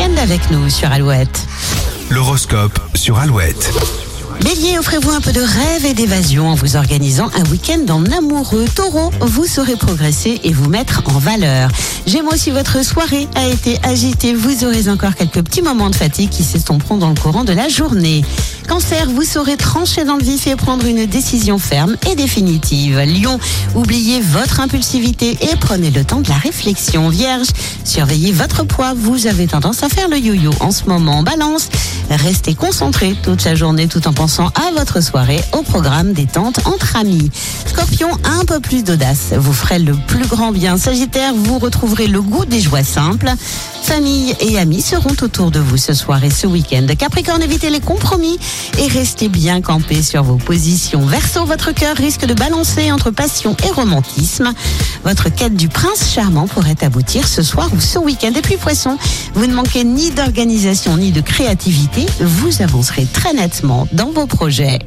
week-end avec nous sur Alouette. L'horoscope sur Alouette. Bélier, offrez-vous un peu de rêve et d'évasion en vous organisant un week-end en amoureux. Taureau, vous saurez progresser et vous mettre en valeur. Gémeaux, si votre soirée a été agitée, vous aurez encore quelques petits moments de fatigue qui s'estomperont dans le courant de la journée. Cancer, vous saurez trancher dans le vif et prendre une décision ferme et définitive. Lion, oubliez votre impulsivité et prenez le temps de la réflexion. Vierge, surveillez votre poids, vous avez tendance à faire le yo-yo en ce moment. Balance, restez concentré toute la journée tout en pensant à votre soirée au programme détente entre amis. Scorpion, un peu plus d'audace, vous ferez le plus grand bien. Sagittaire, vous retrouverez le goût des joies simples. Famille et amis seront autour de vous ce soir et ce week-end. Capricorne, évitez les compromis et restez bien campé sur vos positions. Verseau, votre cœur risque de balancer entre passion et romantisme. Votre quête du prince charmant pourrait aboutir ce soir ou ce week-end. Et puis Poisson, vous ne manquez ni d'organisation ni de créativité. Vous avancerez très nettement dans vos projets.